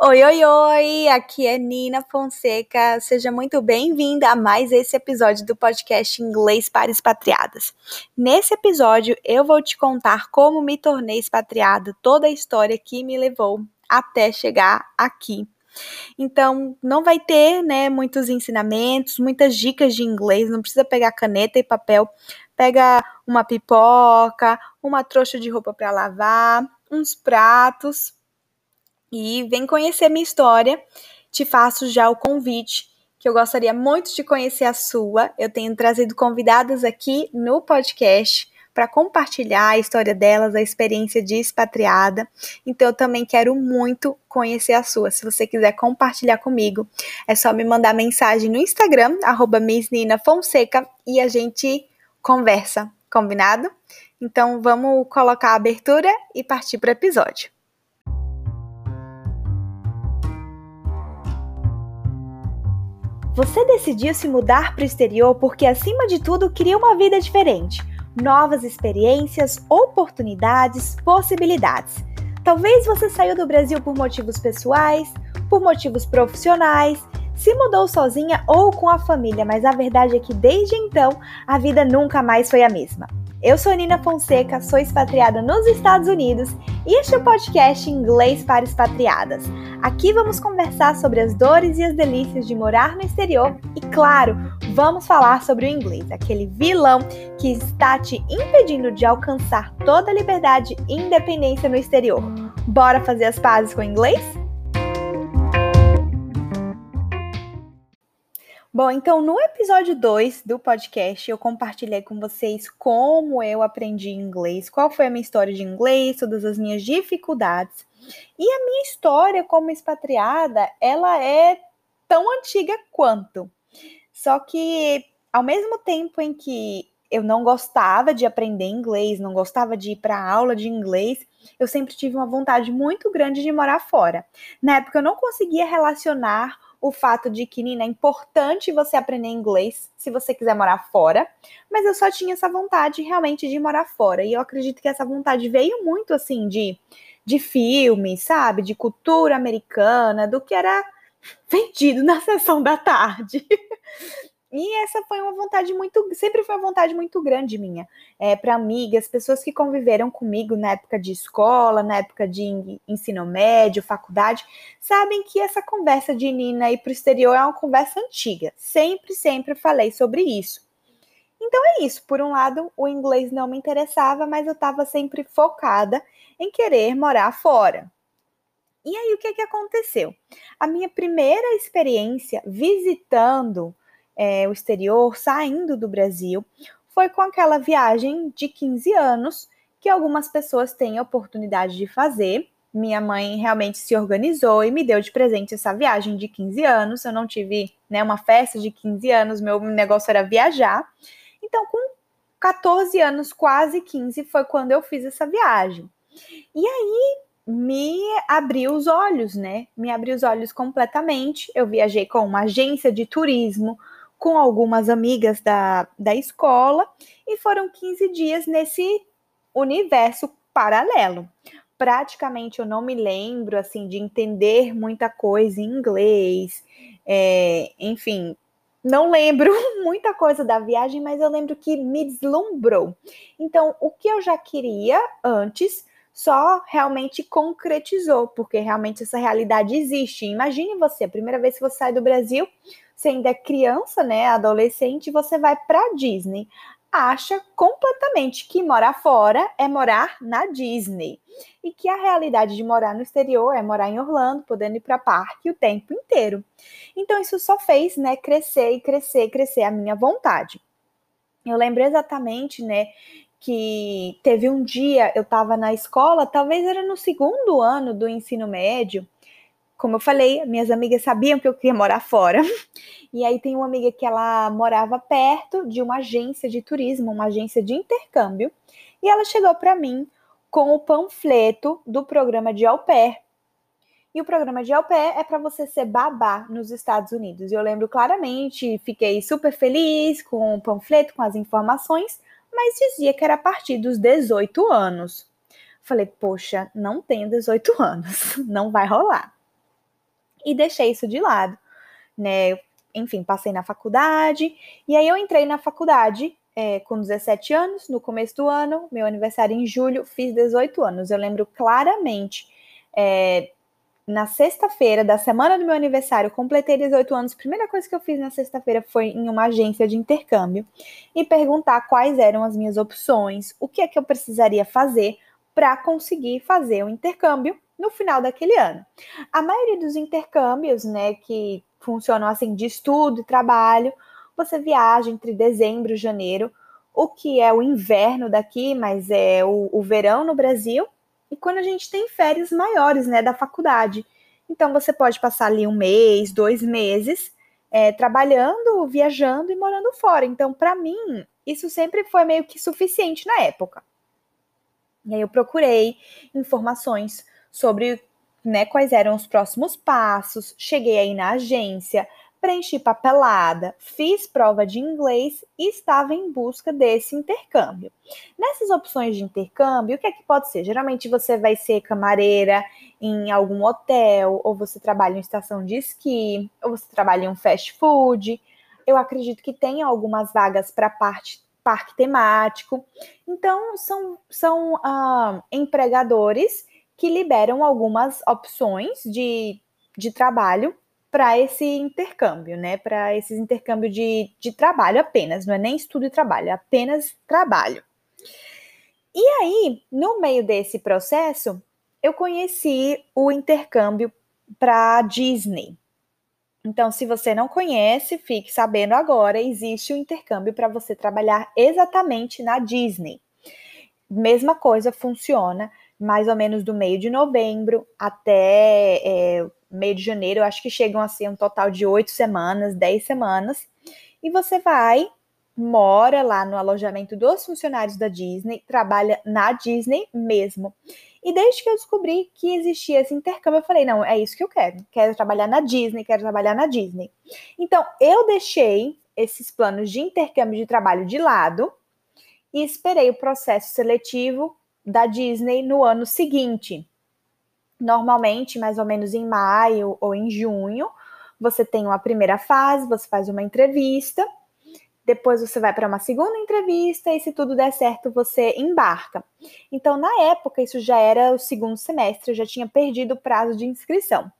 Oi, oi, oi! Aqui é Nina Fonseca. Seja muito bem-vinda a mais esse episódio do podcast Inglês para Expatriadas. Nesse episódio, eu vou te contar como me tornei expatriada, toda a história que me levou até chegar aqui. Então, não vai ter, né, muitos ensinamentos, muitas dicas de inglês, não precisa pegar caneta e papel. Pega uma pipoca, uma trouxa de roupa para lavar, uns pratos e vem conhecer minha história. Te faço já o convite, que eu gostaria muito de conhecer a sua. Eu tenho trazido convidadas aqui no podcast para compartilhar a história delas, a experiência de expatriada. Então eu também quero muito conhecer a sua. Se você quiser compartilhar comigo, é só me mandar mensagem no Instagram, arroba Fonseca, e a gente conversa, combinado? Então vamos colocar a abertura e partir para o episódio. Você decidiu se mudar para o exterior porque, acima de tudo, queria uma vida diferente, novas experiências, oportunidades, possibilidades. Talvez você saiu do Brasil por motivos pessoais, por motivos profissionais, se mudou sozinha ou com a família, mas a verdade é que desde então a vida nunca mais foi a mesma. Eu sou Nina Fonseca, sou expatriada nos Estados Unidos e este é o podcast Inglês para Expatriadas. Aqui vamos conversar sobre as dores e as delícias de morar no exterior e, claro, vamos falar sobre o inglês, aquele vilão que está te impedindo de alcançar toda a liberdade e independência no exterior. Bora fazer as pazes com o inglês? Bom, então no episódio 2 do podcast eu compartilhei com vocês como eu aprendi inglês, qual foi a minha história de inglês, todas as minhas dificuldades. E a minha história como expatriada, ela é tão antiga quanto. Só que ao mesmo tempo em que eu não gostava de aprender inglês, não gostava de ir para aula de inglês, eu sempre tive uma vontade muito grande de morar fora. Na época eu não conseguia relacionar o fato de que, Nina, é importante você aprender inglês se você quiser morar fora, mas eu só tinha essa vontade realmente de morar fora. E eu acredito que essa vontade veio muito assim de, de filme, sabe? De cultura americana, do que era vendido na sessão da tarde. E essa foi uma vontade muito, sempre foi uma vontade muito grande minha, é, para amigas, pessoas que conviveram comigo na época de escola, na época de ensino médio, faculdade, sabem que essa conversa de Nina ir para o exterior é uma conversa antiga. Sempre, sempre falei sobre isso. Então é isso. Por um lado, o inglês não me interessava, mas eu estava sempre focada em querer morar fora. E aí, o que, que aconteceu? A minha primeira experiência visitando é, o exterior, saindo do Brasil, foi com aquela viagem de 15 anos que algumas pessoas têm a oportunidade de fazer. Minha mãe realmente se organizou e me deu de presente essa viagem de 15 anos. Eu não tive né, uma festa de 15 anos, meu negócio era viajar. Então, com 14 anos, quase 15, foi quando eu fiz essa viagem. E aí me abriu os olhos, né? Me abriu os olhos completamente. Eu viajei com uma agência de turismo, com algumas amigas da, da escola e foram 15 dias nesse universo paralelo. Praticamente eu não me lembro assim de entender muita coisa em inglês, é, enfim, não lembro muita coisa da viagem, mas eu lembro que me deslumbrou. Então, o que eu já queria antes só realmente concretizou, porque realmente essa realidade existe. Imagine você, a primeira vez que você sai do Brasil, ainda é criança, né, adolescente, você vai para Disney. Acha completamente que morar fora é morar na Disney e que a realidade de morar no exterior é morar em Orlando, podendo ir para parque o tempo inteiro. Então isso só fez, né, crescer e crescer, e crescer a minha vontade. Eu lembro exatamente, né, que teve um dia eu estava na escola, talvez era no segundo ano do ensino médio, como eu falei, minhas amigas sabiam que eu queria morar fora. E aí tem uma amiga que ela morava perto de uma agência de turismo, uma agência de intercâmbio, e ela chegou para mim com o panfleto do programa de au pair. E o programa de au pair é para você ser babá nos Estados Unidos. E eu lembro claramente, fiquei super feliz com o panfleto, com as informações, mas dizia que era a partir dos 18 anos. Falei, poxa, não tenho 18 anos, não vai rolar. E deixei isso de lado, né? Enfim, passei na faculdade e aí eu entrei na faculdade é, com 17 anos, no começo do ano, meu aniversário em julho, fiz 18 anos. Eu lembro claramente é, na sexta-feira da semana do meu aniversário, completei 18 anos. Primeira coisa que eu fiz na sexta-feira foi em uma agência de intercâmbio e perguntar quais eram as minhas opções, o que é que eu precisaria fazer para conseguir fazer o intercâmbio no final daquele ano. A maioria dos intercâmbios, né, que funcionam assim de estudo e trabalho, você viaja entre dezembro e janeiro, o que é o inverno daqui, mas é o, o verão no Brasil e quando a gente tem férias maiores, né, da faculdade. Então você pode passar ali um mês, dois meses, é, trabalhando, viajando e morando fora. Então, para mim, isso sempre foi meio que suficiente na época. E aí eu procurei informações sobre né, quais eram os próximos passos, cheguei aí na agência, preenchi papelada, fiz prova de inglês e estava em busca desse intercâmbio. Nessas opções de intercâmbio, o que é que pode ser? Geralmente você vai ser camareira em algum hotel, ou você trabalha em estação de esqui, ou você trabalha em um fast food. Eu acredito que tem algumas vagas para parte parque temático. Então, são, são ah, empregadores que liberam algumas opções de, de trabalho para esse intercâmbio, né? Para esse intercâmbio de, de trabalho apenas, não é nem estudo e trabalho, é apenas trabalho. E aí, no meio desse processo, eu conheci o intercâmbio para Disney. Então, se você não conhece, fique sabendo agora, existe o um intercâmbio para você trabalhar exatamente na Disney. Mesma coisa funciona mais ou menos do meio de novembro até é, meio de janeiro, eu acho que chegam a ser um total de oito semanas, dez semanas, e você vai, mora lá no alojamento dos funcionários da Disney, trabalha na Disney mesmo. E desde que eu descobri que existia esse intercâmbio, eu falei: não, é isso que eu quero. Quero trabalhar na Disney, quero trabalhar na Disney. Então, eu deixei esses planos de intercâmbio de trabalho de lado e esperei o processo seletivo da Disney no ano seguinte. Normalmente, mais ou menos em maio ou em junho, você tem uma primeira fase, você faz uma entrevista, depois você vai para uma segunda entrevista e se tudo der certo, você embarca. Então, na época, isso já era o segundo semestre, eu já tinha perdido o prazo de inscrição.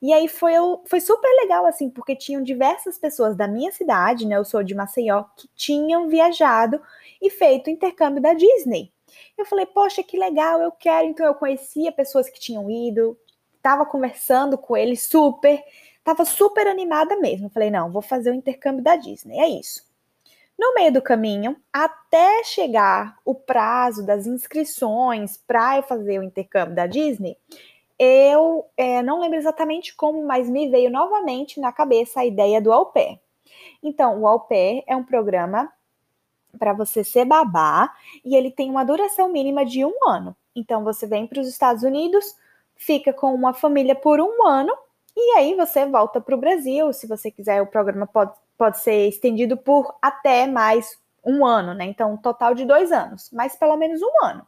E aí foi, foi super legal, assim, porque tinham diversas pessoas da minha cidade, né? Eu sou de Maceió, que tinham viajado e feito intercâmbio da Disney. Eu falei, poxa, que legal, eu quero. Então eu conhecia pessoas que tinham ido, estava conversando com eles super, estava super animada mesmo. Falei, não, vou fazer o intercâmbio da Disney, é isso. No meio do caminho, até chegar o prazo das inscrições para eu fazer o intercâmbio da Disney, eu é, não lembro exatamente como, mas me veio novamente na cabeça a ideia do au pair. Então, o au pair é um programa para você ser babá e ele tem uma duração mínima de um ano. Então você vem para os Estados Unidos, fica com uma família por um ano e aí você volta para o Brasil. Se você quiser, o programa pode, pode ser estendido por até mais um ano, né? Então, um total de dois anos, mas pelo menos um ano.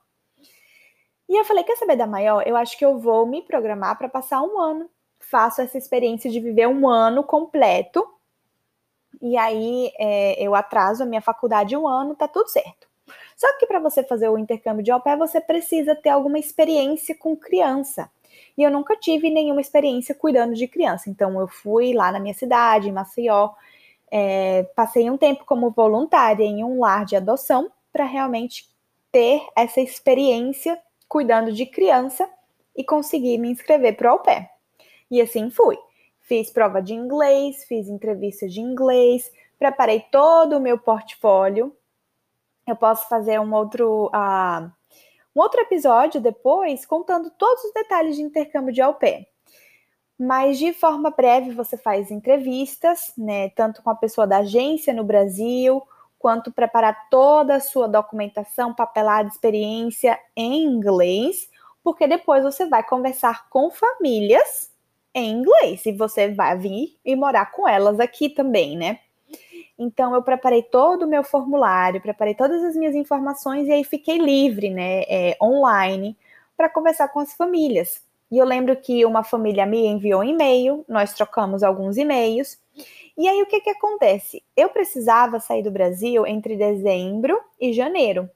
E eu falei: quer saber da maior? Eu acho que eu vou me programar para passar um ano. Faço essa experiência de viver um ano completo e aí é, eu atraso a minha faculdade um ano, tá tudo certo. Só que para você fazer o intercâmbio de au pair, você precisa ter alguma experiência com criança. E eu nunca tive nenhuma experiência cuidando de criança. Então eu fui lá na minha cidade, em Maceió, é, passei um tempo como voluntária em um lar de adoção para realmente ter essa experiência cuidando de criança e conseguir me inscrever para o au pair. E assim fui. Fiz prova de inglês, fiz entrevista de inglês, preparei todo o meu portfólio. Eu posso fazer um outro, uh, um outro episódio depois contando todos os detalhes de intercâmbio de au. Mas de forma breve você faz entrevistas, né, tanto com a pessoa da agência no Brasil, quanto preparar toda a sua documentação, papelada, experiência em inglês, porque depois você vai conversar com famílias em inglês e você vai vir e morar com elas aqui também, né? Então eu preparei todo o meu formulário, preparei todas as minhas informações e aí fiquei livre, né, é, online, para conversar com as famílias. E eu lembro que uma família me enviou um e-mail, nós trocamos alguns e-mails. E aí o que que acontece? Eu precisava sair do Brasil entre dezembro e janeiro,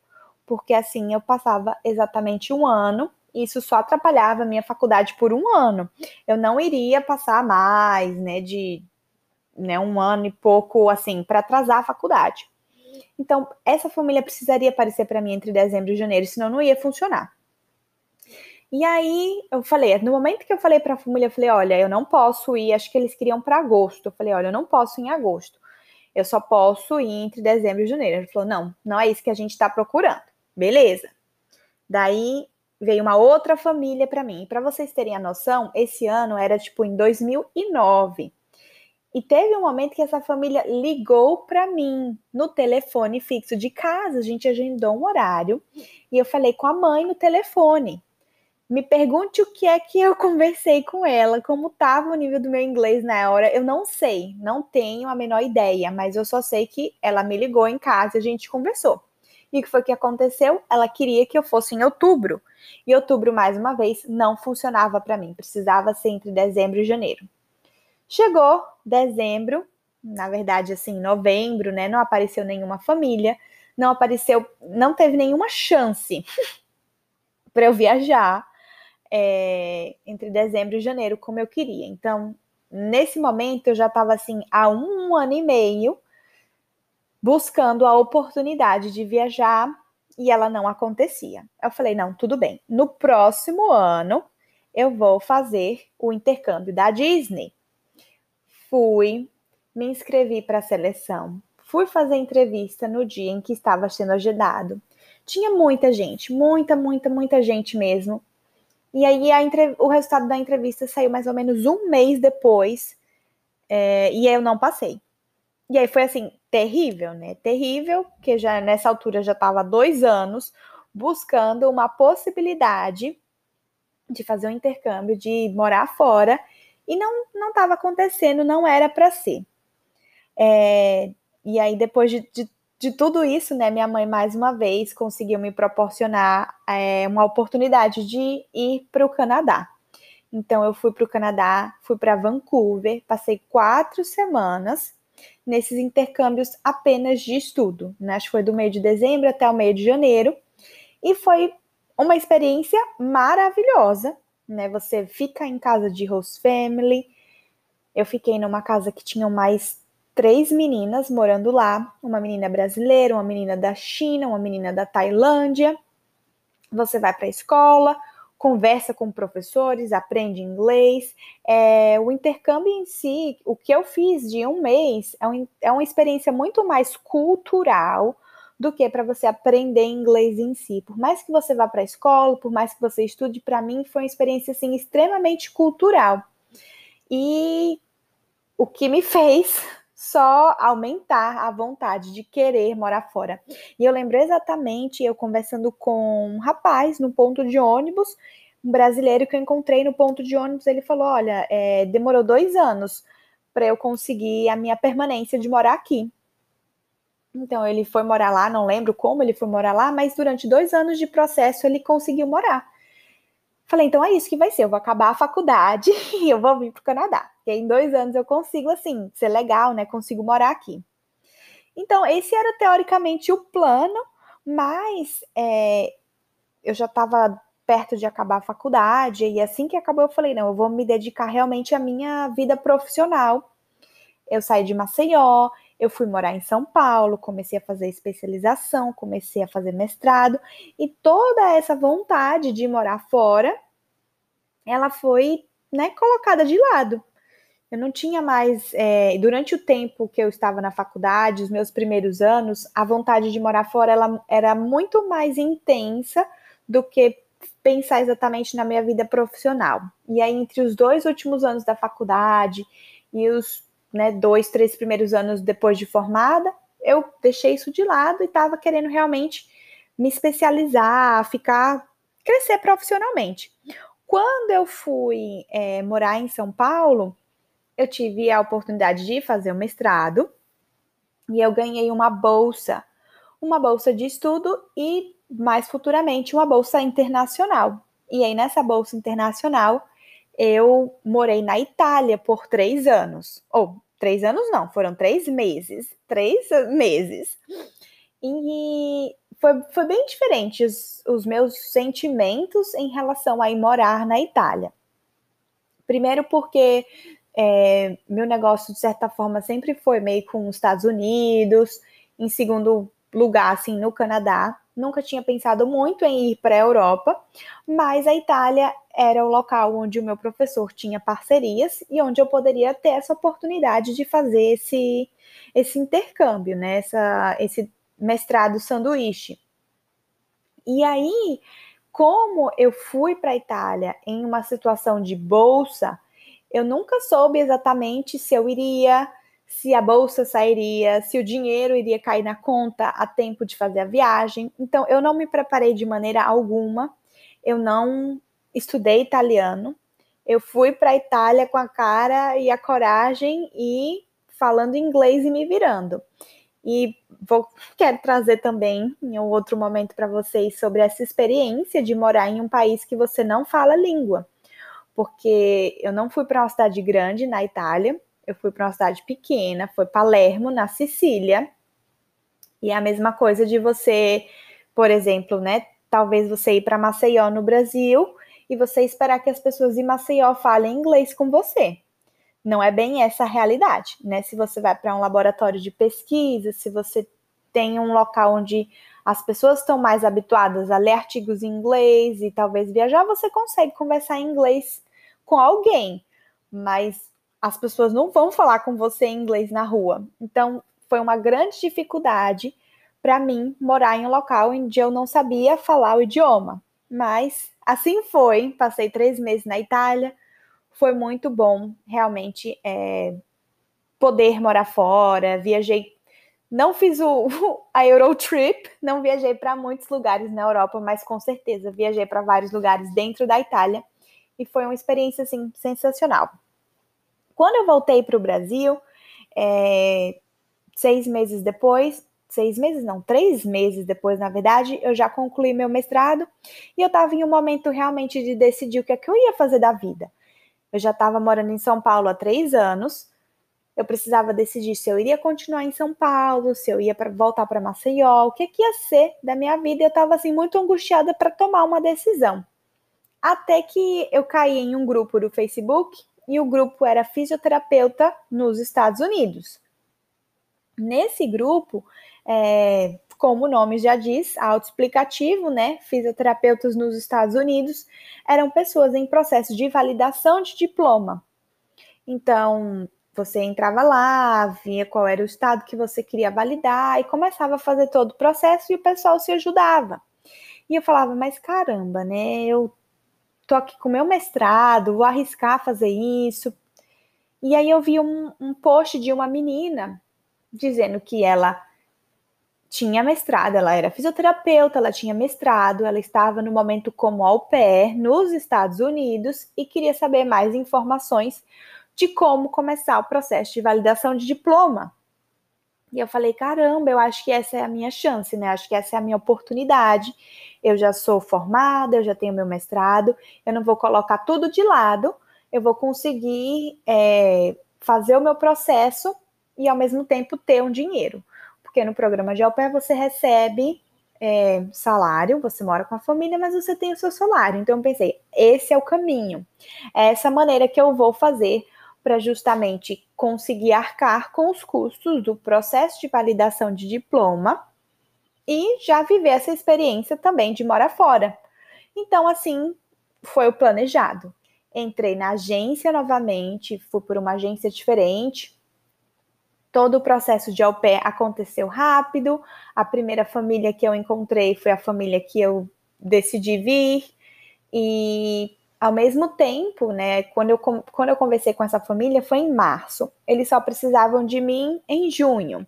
porque assim eu passava exatamente um ano. Isso só atrapalhava a minha faculdade por um ano. Eu não iria passar mais, né, de né, um ano e pouco assim para atrasar a faculdade. Então, essa família precisaria aparecer para mim entre dezembro e janeiro, senão não ia funcionar. E aí eu falei, no momento que eu falei para a família, eu falei, olha, eu não posso ir, acho que eles queriam para agosto. Eu falei, olha, eu não posso ir em agosto. Eu só posso ir entre dezembro e janeiro. Ele falou, não, não é isso que a gente está procurando. Beleza. Daí veio uma outra família para mim. Para vocês terem a noção, esse ano era tipo em 2009. E teve um momento que essa família ligou para mim no telefone fixo de casa. A gente agendou um horário e eu falei com a mãe no telefone. Me pergunte o que é que eu conversei com ela, como estava o nível do meu inglês na hora. Eu não sei, não tenho a menor ideia, mas eu só sei que ela me ligou em casa e a gente conversou. E o que foi que aconteceu? Ela queria que eu fosse em outubro. E outubro, mais uma vez, não funcionava para mim. Precisava ser entre dezembro e janeiro. Chegou dezembro, na verdade, assim, novembro, né? Não apareceu nenhuma família, não apareceu, não teve nenhuma chance para eu viajar é, entre dezembro e janeiro, como eu queria. Então, nesse momento, eu já estava assim há um ano e meio buscando a oportunidade de viajar e ela não acontecia. Eu falei: não, tudo bem. No próximo ano, eu vou fazer o intercâmbio da Disney. Fui, me inscrevi para a seleção, fui fazer entrevista no dia em que estava sendo agendado. Tinha muita gente, muita, muita, muita gente mesmo. E aí entre... o resultado da entrevista saiu mais ou menos um mês depois, é... e eu não passei. E aí foi assim, terrível, né? Terrível, porque já nessa altura já estava dois anos buscando uma possibilidade de fazer um intercâmbio, de morar fora, e não não estava acontecendo, não era para ser. É... e aí depois de, de de tudo isso, né, minha mãe mais uma vez conseguiu me proporcionar é, uma oportunidade de ir para o Canadá. Então eu fui para o Canadá, fui para Vancouver, passei quatro semanas nesses intercâmbios apenas de estudo. Né? Acho que foi do meio de dezembro até o meio de janeiro. E foi uma experiência maravilhosa. Né? Você fica em casa de host family. Eu fiquei numa casa que tinha mais três meninas morando lá, uma menina brasileira, uma menina da China, uma menina da Tailândia. Você vai para a escola, conversa com professores, aprende inglês. É, o intercâmbio em si, o que eu fiz de um mês, é, um, é uma experiência muito mais cultural do que para você aprender inglês em si. Por mais que você vá para a escola, por mais que você estude, para mim foi uma experiência assim extremamente cultural. E o que me fez só aumentar a vontade de querer morar fora. E eu lembro exatamente eu conversando com um rapaz no ponto de ônibus, um brasileiro que eu encontrei no ponto de ônibus, ele falou: Olha, é, demorou dois anos para eu conseguir a minha permanência de morar aqui. Então ele foi morar lá, não lembro como ele foi morar lá, mas durante dois anos de processo ele conseguiu morar. Falei, então é isso que vai ser. Eu vou acabar a faculdade e eu vou vir para o Canadá. Em dois anos eu consigo, assim, ser legal, né? Consigo morar aqui. Então, esse era teoricamente o plano, mas é, eu já estava perto de acabar a faculdade, e assim que acabou, eu falei: não, eu vou me dedicar realmente à minha vida profissional. Eu saí de Maceió, eu fui morar em São Paulo, comecei a fazer especialização, comecei a fazer mestrado e toda essa vontade de morar fora, ela foi, né, colocada de lado. Eu não tinha mais, é, durante o tempo que eu estava na faculdade, os meus primeiros anos, a vontade de morar fora ela era muito mais intensa do que pensar exatamente na minha vida profissional. E aí, entre os dois últimos anos da faculdade e os né, dois, três primeiros anos depois de formada, eu deixei isso de lado e estava querendo realmente me especializar, ficar, crescer profissionalmente. Quando eu fui é, morar em São Paulo, eu tive a oportunidade de fazer o mestrado e eu ganhei uma bolsa, uma bolsa de estudo e mais futuramente uma bolsa internacional. E aí, nessa bolsa internacional, eu morei na Itália por três anos. Ou, três anos não, foram três meses. Três meses. E foi, foi bem diferente os, os meus sentimentos em relação a ir morar na Itália. Primeiro, porque é, meu negócio, de certa forma, sempre foi meio com os Estados Unidos. Em segundo lugar, assim, no Canadá. Nunca tinha pensado muito em ir para a Europa, mas a Itália era o local onde o meu professor tinha parcerias e onde eu poderia ter essa oportunidade de fazer esse, esse intercâmbio, né? Essa, esse mestrado sanduíche. E aí, como eu fui para a Itália em uma situação de bolsa, eu nunca soube exatamente se eu iria, se a bolsa sairia, se o dinheiro iria cair na conta a tempo de fazer a viagem. Então, eu não me preparei de maneira alguma, eu não estudei italiano. Eu fui para a Itália com a cara e a coragem e falando inglês e me virando. E vou, quero trazer também em um outro momento para vocês sobre essa experiência de morar em um país que você não fala língua. Porque eu não fui para uma cidade grande na Itália, eu fui para uma cidade pequena, foi Palermo, na Sicília. E é a mesma coisa de você, por exemplo, né? Talvez você ir para Maceió no Brasil e você esperar que as pessoas em Maceió falem inglês com você não é bem essa a realidade, né? Se você vai para um laboratório de pesquisa, se você tem um local onde as pessoas estão mais habituadas a ler artigos em inglês e talvez viajar, você consegue conversar em inglês com alguém, mas as pessoas não vão falar com você em inglês na rua. Então, foi uma grande dificuldade para mim morar em um local onde eu não sabia falar o idioma. Mas assim foi. Passei três meses na Itália, foi muito bom, realmente, é, poder morar fora. Viajei, não fiz o, a Eurotrip, não viajei para muitos lugares na Europa, mas com certeza viajei para vários lugares dentro da Itália e foi uma experiência assim sensacional. Quando eu voltei para o Brasil, é, seis meses depois, seis meses não, três meses depois, na verdade, eu já concluí meu mestrado e eu estava em um momento realmente de decidir o que é que eu ia fazer da vida. Eu já estava morando em São Paulo há três anos. Eu precisava decidir se eu iria continuar em São Paulo, se eu ia pra, voltar para Maceió, o que, que ia ser da minha vida. Eu estava assim muito angustiada para tomar uma decisão. Até que eu caí em um grupo do Facebook e o grupo era fisioterapeuta nos Estados Unidos. Nesse grupo, é, como o nome já diz, autoexplicativo, né? Fisioterapeutas nos Estados Unidos eram pessoas em processo de validação de diploma. Então, você entrava lá, via qual era o estado que você queria validar e começava a fazer todo o processo e o pessoal se ajudava. E eu falava, mas caramba, né? Eu tô aqui com meu mestrado, vou arriscar fazer isso. E aí eu vi um, um post de uma menina dizendo que ela tinha mestrado, ela era fisioterapeuta, ela tinha mestrado, ela estava no momento como au pair nos Estados Unidos e queria saber mais informações de como começar o processo de validação de diploma. E eu falei, caramba, eu acho que essa é a minha chance, né? Acho que essa é a minha oportunidade. Eu já sou formada, eu já tenho meu mestrado, eu não vou colocar tudo de lado, eu vou conseguir é, fazer o meu processo e ao mesmo tempo ter um dinheiro porque no programa de pair você recebe é, salário, você mora com a família, mas você tem o seu salário. Então eu pensei, esse é o caminho. É essa maneira que eu vou fazer para justamente conseguir arcar com os custos do processo de validação de diploma e já viver essa experiência também de morar fora. Então, assim, foi o planejado. Entrei na agência novamente, fui por uma agência diferente, Todo o processo de au pair aconteceu rápido. A primeira família que eu encontrei foi a família que eu decidi vir. E ao mesmo tempo, né, quando eu, quando eu conversei com essa família foi em março. Eles só precisavam de mim em junho.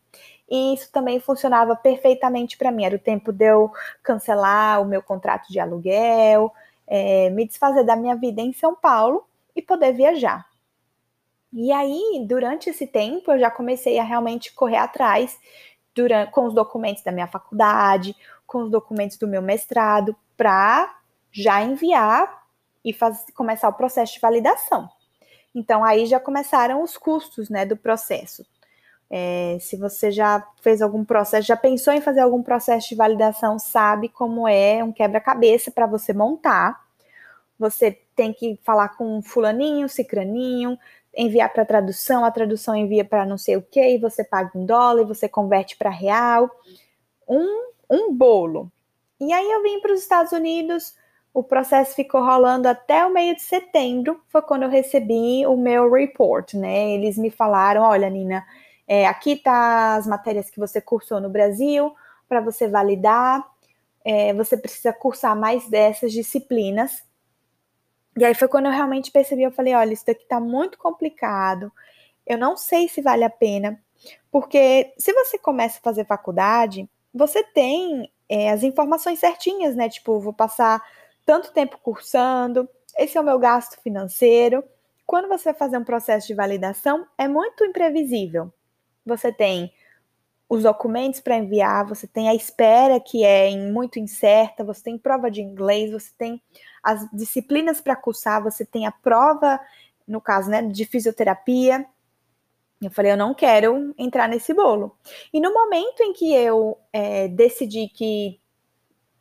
E isso também funcionava perfeitamente para mim. Era o tempo de eu cancelar o meu contrato de aluguel, é, me desfazer da minha vida em São Paulo e poder viajar. E aí, durante esse tempo, eu já comecei a realmente correr atrás durante, com os documentos da minha faculdade, com os documentos do meu mestrado, para já enviar e faz, começar o processo de validação. Então, aí já começaram os custos né, do processo. É, se você já fez algum processo, já pensou em fazer algum processo de validação, sabe como é um quebra-cabeça para você montar. Você tem que falar com fulaninho, cicraninho, enviar para tradução, a tradução envia para não sei o que, você paga um dólar, você converte para real. Um, um bolo. E aí eu vim para os Estados Unidos, o processo ficou rolando até o meio de setembro, foi quando eu recebi o meu report, né? Eles me falaram, olha, Nina, é, aqui tá as matérias que você cursou no Brasil, para você validar, é, você precisa cursar mais dessas disciplinas. E aí foi quando eu realmente percebi, eu falei, olha, isso daqui tá muito complicado, eu não sei se vale a pena, porque se você começa a fazer faculdade, você tem é, as informações certinhas, né? Tipo, vou passar tanto tempo cursando, esse é o meu gasto financeiro. Quando você vai fazer um processo de validação, é muito imprevisível você tem os documentos para enviar, você tem a espera que é muito incerta, você tem prova de inglês, você tem as disciplinas para cursar, você tem a prova, no caso, né, de fisioterapia. Eu falei, eu não quero entrar nesse bolo. E no momento em que eu é, decidi que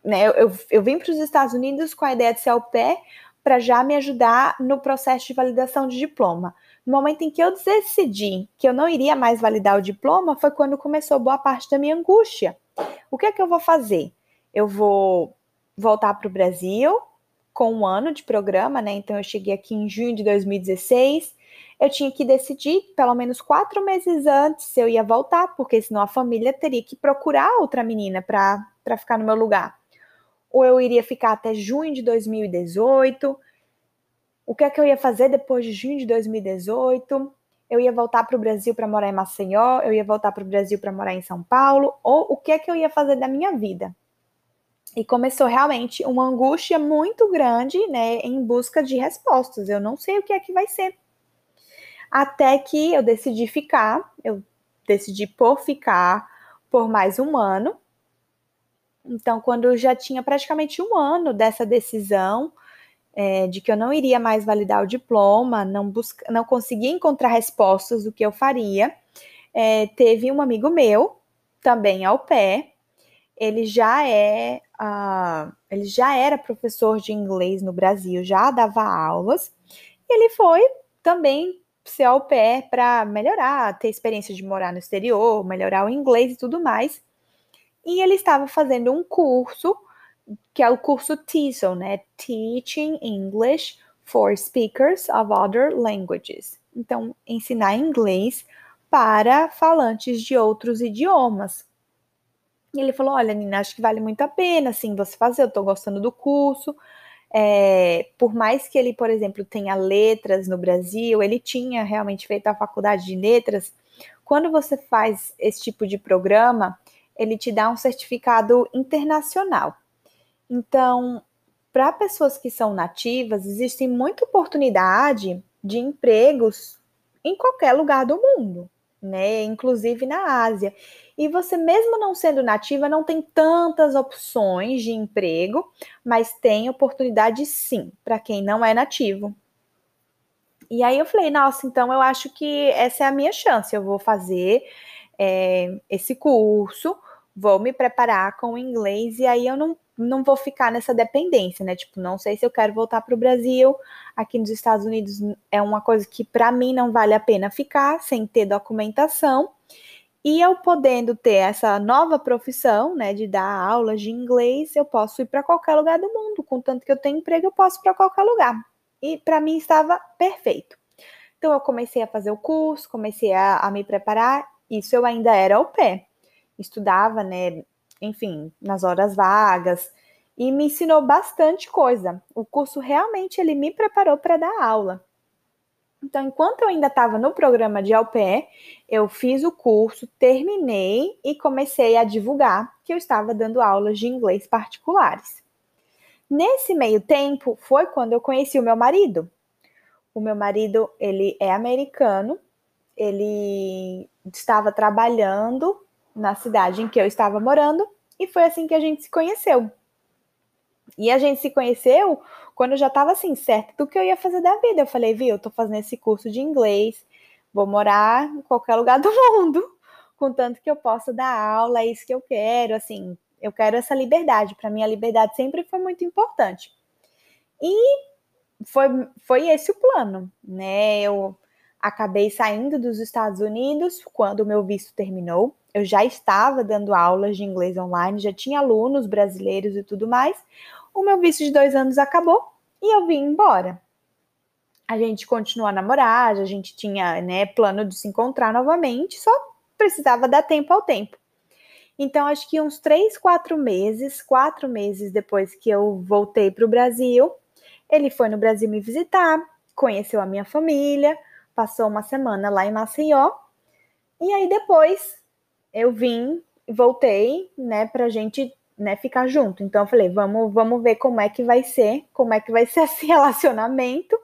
né, eu, eu, vim para os Estados Unidos com a ideia de ser ao pé para já me ajudar no processo de validação de diploma. No momento em que eu decidi que eu não iria mais validar o diploma, foi quando começou boa parte da minha angústia. O que é que eu vou fazer? Eu vou voltar para o Brasil com um ano de programa, né? Então eu cheguei aqui em junho de 2016. Eu tinha que decidir, pelo menos quatro meses antes, se eu ia voltar, porque senão a família teria que procurar outra menina para ficar no meu lugar. Ou eu iria ficar até junho de 2018 o que é que eu ia fazer depois de junho de 2018? Eu ia voltar para o Brasil para morar em Maceió, eu ia voltar para o Brasil para morar em São Paulo, ou o que é que eu ia fazer da minha vida? E começou realmente uma angústia muito grande, né, em busca de respostas. Eu não sei o que é que vai ser. Até que eu decidi ficar, eu decidi por ficar por mais um ano. Então, quando já tinha praticamente um ano dessa decisão, é, de que eu não iria mais validar o diploma, não, busca, não conseguia encontrar respostas do que eu faria, é, teve um amigo meu, também ao pé, ele já é uh, ele já era professor de inglês no Brasil, já dava aulas, e ele foi também ser ao pé para melhorar, ter experiência de morar no exterior, melhorar o inglês e tudo mais. E ele estava fazendo um curso que é o curso TESOL, né? Teaching English for Speakers of Other Languages. Então, ensinar inglês para falantes de outros idiomas. E ele falou: Olha, Nina, acho que vale muito a pena, assim, você fazer. Eu estou gostando do curso. É, por mais que ele, por exemplo, tenha letras no Brasil, ele tinha realmente feito a faculdade de letras. Quando você faz esse tipo de programa, ele te dá um certificado internacional. Então, para pessoas que são nativas, existe muita oportunidade de empregos em qualquer lugar do mundo, né? Inclusive na Ásia. E você, mesmo não sendo nativa, não tem tantas opções de emprego, mas tem oportunidade sim para quem não é nativo. E aí eu falei, nossa, então eu acho que essa é a minha chance. Eu vou fazer é, esse curso, vou me preparar com o inglês, e aí eu não não vou ficar nessa dependência, né? Tipo, não sei se eu quero voltar para o Brasil. Aqui nos Estados Unidos é uma coisa que para mim não vale a pena ficar sem ter documentação. E eu podendo ter essa nova profissão, né, de dar aulas de inglês, eu posso ir para qualquer lugar do mundo, contanto que eu tenho emprego, eu posso ir para qualquer lugar. E para mim estava perfeito. Então eu comecei a fazer o curso, comecei a, a me preparar. Isso eu ainda era ao pé. Estudava, né, enfim, nas horas vagas, e me ensinou bastante coisa. O curso realmente ele me preparou para dar aula. Então, enquanto eu ainda estava no programa de AUPE, eu fiz o curso, terminei e comecei a divulgar que eu estava dando aulas de inglês particulares. Nesse meio tempo foi quando eu conheci o meu marido. O meu marido, ele é americano, ele estava trabalhando na cidade em que eu estava morando, e foi assim que a gente se conheceu. E a gente se conheceu quando eu já estava assim, certo do que eu ia fazer da vida. Eu falei, viu, eu tô fazendo esse curso de inglês, vou morar em qualquer lugar do mundo, contanto que eu possa dar aula, é isso que eu quero, assim, eu quero essa liberdade. Para mim, a liberdade sempre foi muito importante. E foi, foi esse o plano, né? Eu acabei saindo dos Estados Unidos quando o meu visto terminou. Eu já estava dando aulas de inglês online, já tinha alunos brasileiros e tudo mais. O meu visto de dois anos acabou e eu vim embora. A gente continuou a namorar, a gente tinha né, plano de se encontrar novamente, só precisava dar tempo ao tempo. Então, acho que uns três, quatro meses, quatro meses depois que eu voltei para o Brasil, ele foi no Brasil me visitar, conheceu a minha família, passou uma semana lá em Maceió, e aí depois eu vim, voltei, né, pra gente, né, ficar junto. Então eu falei, vamos, vamos ver como é que vai ser, como é que vai ser esse relacionamento.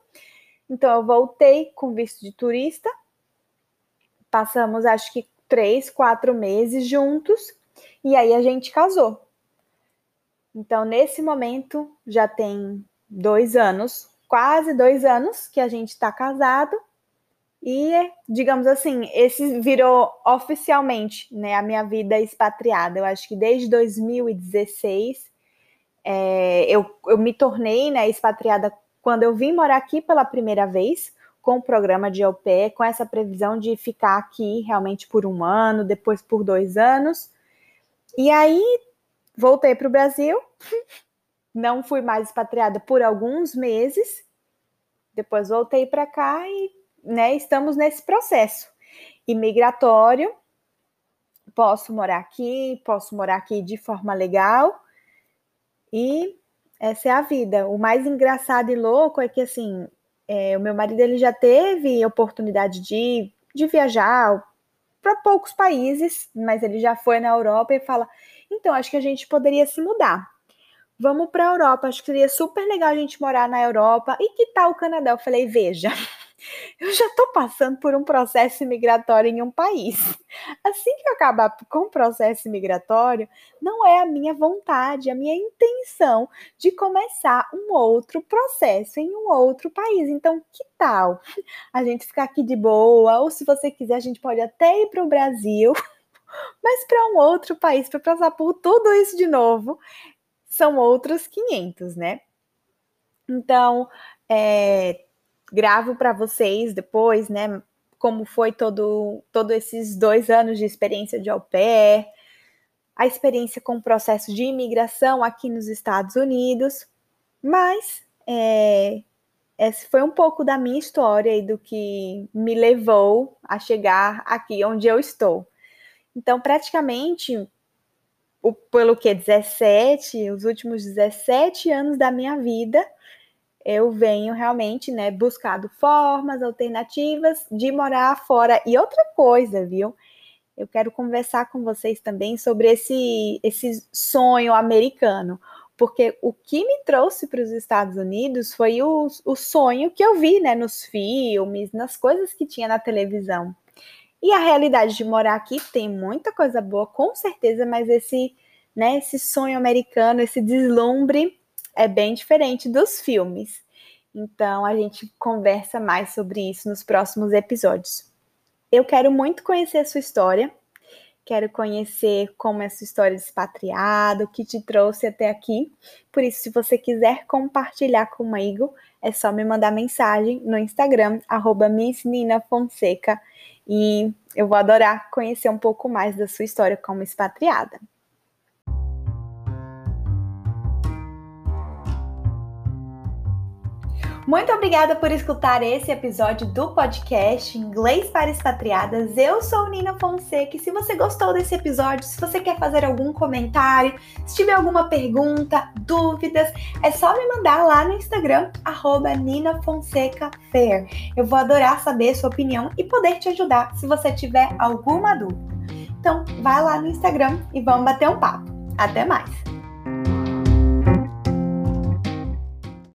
Então eu voltei com visto de turista, passamos acho que três, quatro meses juntos, e aí a gente casou. Então nesse momento já tem dois anos, quase dois anos que a gente está casado. E, digamos assim, esse virou oficialmente né, a minha vida expatriada. Eu acho que desde 2016 é, eu, eu me tornei né, expatriada quando eu vim morar aqui pela primeira vez, com o programa de pair, com essa previsão de ficar aqui realmente por um ano, depois por dois anos. E aí voltei para o Brasil, não fui mais expatriada por alguns meses, depois voltei para cá e né, estamos nesse processo imigratório. Posso morar aqui, posso morar aqui de forma legal e essa é a vida. O mais engraçado e louco é que assim, é, o meu marido ele já teve oportunidade de, de viajar para poucos países, mas ele já foi na Europa e fala: então acho que a gente poderia se mudar. Vamos para a Europa, acho que seria super legal a gente morar na Europa. E que tal o Canadá? Eu falei: veja, eu já estou passando por um processo migratório em um país. Assim que eu acabar com o processo migratório, não é a minha vontade, a minha intenção de começar um outro processo em um outro país. Então, que tal a gente ficar aqui de boa? Ou se você quiser, a gente pode até ir para o Brasil, mas para um outro país, para passar por tudo isso de novo, são outros 500, né? Então, é, gravo para vocês depois, né? Como foi todo, todo esses dois anos de experiência de au pair, a experiência com o processo de imigração aqui nos Estados Unidos. Mas é, esse foi um pouco da minha história e do que me levou a chegar aqui onde eu estou. Então, praticamente, o, pelo que 17, os últimos 17 anos da minha vida, eu venho realmente, né, buscado formas alternativas de morar fora. E outra coisa, viu? Eu quero conversar com vocês também sobre esse, esse sonho americano, porque o que me trouxe para os Estados Unidos foi o, o sonho que eu vi, né, nos filmes, nas coisas que tinha na televisão. E a realidade de morar aqui tem muita coisa boa, com certeza, mas esse, né, esse sonho americano, esse deslumbre é bem diferente dos filmes. Então a gente conversa mais sobre isso nos próximos episódios. Eu quero muito conhecer a sua história. Quero conhecer como é a sua história de expatriado, o que te trouxe até aqui. Por isso, se você quiser compartilhar comigo, é só me mandar mensagem no Instagram, arroba Fonseca, e eu vou adorar conhecer um pouco mais da sua história como expatriada. Muito obrigada por escutar esse episódio do podcast Inglês para Expatriadas. Eu sou Nina Fonseca e se você gostou desse episódio, se você quer fazer algum comentário, se tiver alguma pergunta, dúvidas, é só me mandar lá no Instagram, arroba Nina Fonseca Fair. Eu vou adorar saber sua opinião e poder te ajudar se você tiver alguma dúvida. Então, vai lá no Instagram e vamos bater um papo. Até mais!